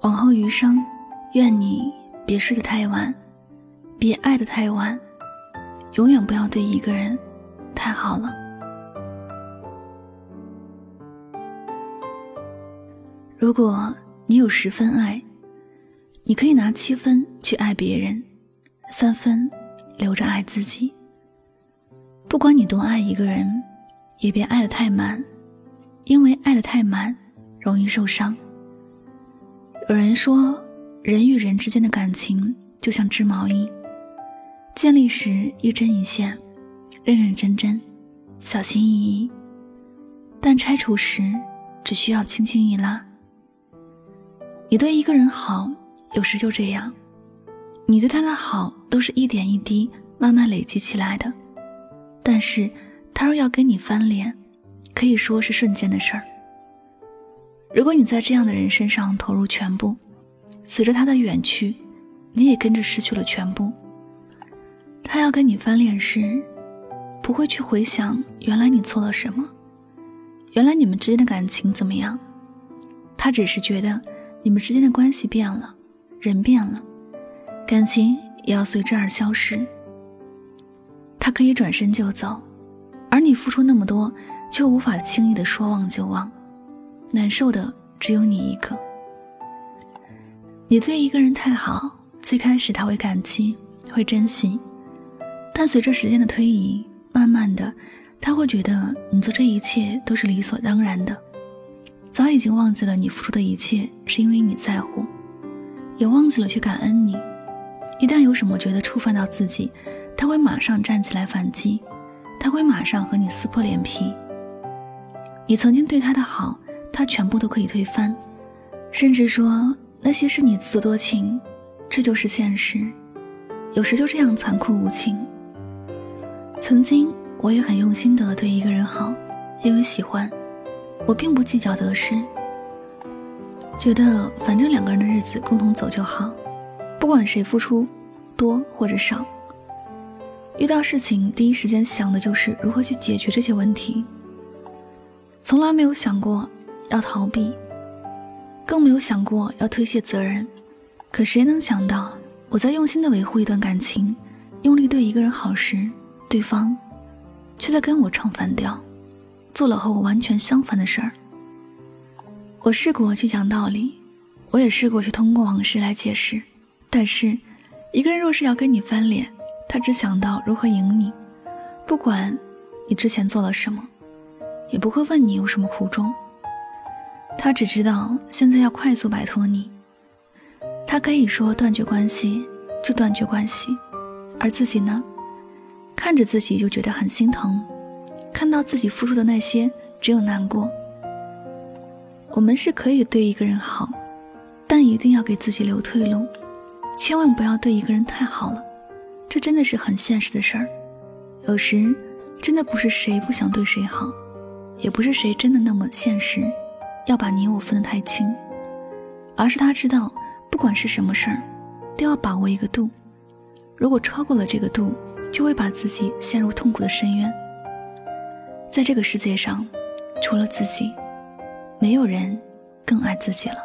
往后余生，愿你别睡得太晚，别爱得太晚，永远不要对一个人太好了。如果你有十分爱，你可以拿七分去爱别人，三分留着爱自己。不管你多爱一个人，也别爱得太满，因为爱得太满容易受伤。有人说，人与人之间的感情就像织毛衣，建立时一针一线，认认真真，小心翼翼；但拆除时只需要轻轻一拉。你对一个人好，有时就这样，你对他的好都是一点一滴慢慢累积起来的，但是他若要跟你翻脸，可以说是瞬间的事儿。如果你在这样的人身上投入全部，随着他的远去，你也跟着失去了全部。他要跟你翻脸时，不会去回想原来你做了什么，原来你们之间的感情怎么样，他只是觉得你们之间的关系变了，人变了，感情也要随之而消失。他可以转身就走，而你付出那么多，却无法轻易的说忘就忘。难受的只有你一个。你对一个人太好，最开始他会感激，会珍惜，但随着时间的推移，慢慢的，他会觉得你做这一切都是理所当然的，早已经忘记了你付出的一切是因为你在乎，也忘记了去感恩你。一旦有什么觉得触犯到自己，他会马上站起来反击，他会马上和你撕破脸皮。你曾经对他的好。他全部都可以推翻，甚至说那些是你自作多情，这就是现实。有时就这样残酷无情。曾经我也很用心的对一个人好，因为喜欢，我并不计较得失，觉得反正两个人的日子共同走就好，不管谁付出多或者少。遇到事情第一时间想的就是如何去解决这些问题，从来没有想过。要逃避，更没有想过要推卸责任。可谁能想到，我在用心的维护一段感情，用力对一个人好时，对方却在跟我唱反调，做了和我完全相反的事儿。我试过去讲道理，我也试过去通过往事来解释，但是，一个人若是要跟你翻脸，他只想到如何赢你，不管你之前做了什么，也不会问你有什么苦衷。他只知道现在要快速摆脱你。他可以说断绝关系就断绝关系，而自己呢，看着自己就觉得很心疼，看到自己付出的那些只有难过。我们是可以对一个人好，但一定要给自己留退路，千万不要对一个人太好了，这真的是很现实的事儿。有时真的不是谁不想对谁好，也不是谁真的那么现实。要把你我分得太清，而是他知道，不管是什么事儿，都要把握一个度。如果超过了这个度，就会把自己陷入痛苦的深渊。在这个世界上，除了自己，没有人更爱自己了。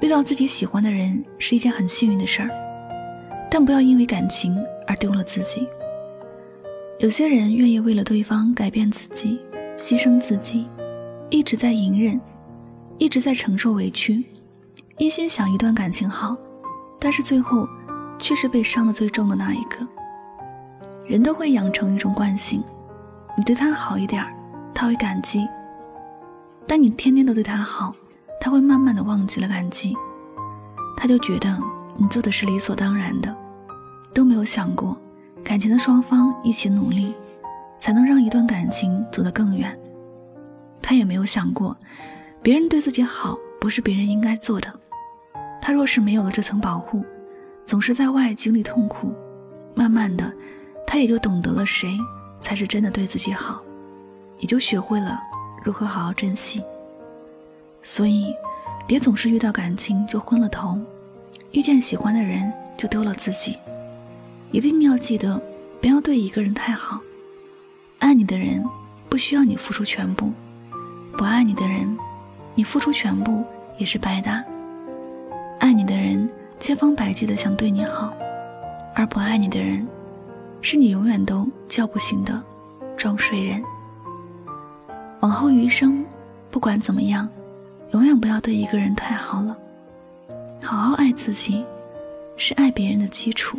遇到自己喜欢的人是一件很幸运的事儿，但不要因为感情而丢了自己。有些人愿意为了对方改变自己，牺牲自己。一直在隐忍，一直在承受委屈，一心想一段感情好，但是最后却是被伤的最重的那一个。人都会养成一种惯性，你对他好一点他会感激；但你天天都对他好，他会慢慢的忘记了感激，他就觉得你做的是理所当然的，都没有想过，感情的双方一起努力，才能让一段感情走得更远。他也没有想过，别人对自己好不是别人应该做的。他若是没有了这层保护，总是在外经历痛苦，慢慢的，他也就懂得了谁才是真的对自己好，也就学会了如何好好珍惜。所以，别总是遇到感情就昏了头，遇见喜欢的人就丢了自己。一定要记得，不要对一个人太好。爱你的人不需要你付出全部。不爱你的人，你付出全部也是白搭。爱你的人千方百计的想对你好，而不爱你的人，是你永远都叫不醒的装睡人。往后余生，不管怎么样，永远不要对一个人太好了。好好爱自己，是爱别人的基础。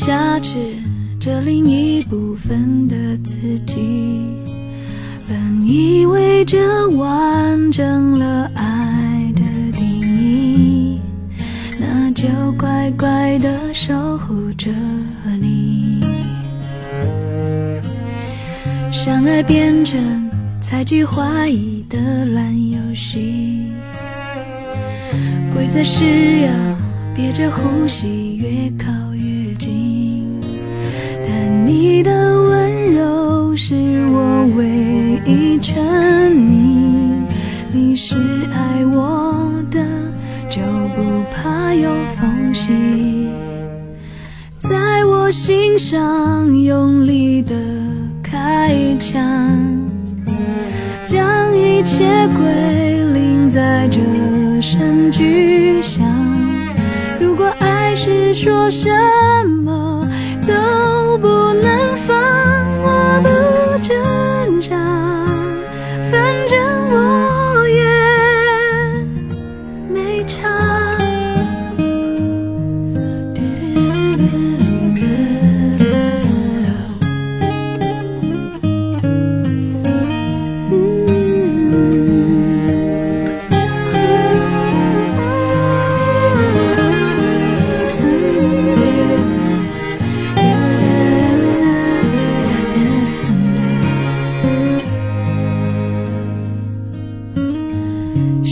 彼此挟持着另一部分的自己。本以为这完整了爱的定义，那就乖乖的守护着你。相爱变成猜忌怀疑的烂游戏。规则是要憋着呼吸，越靠是我唯一沉溺，你是爱我的，就不怕有缝隙。在我心上用力的开枪，让一切归零在这。声巨响。如果爱是说什么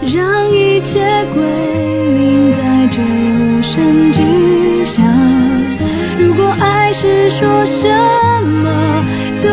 让一切归零，在这声巨响。如果爱是说什么都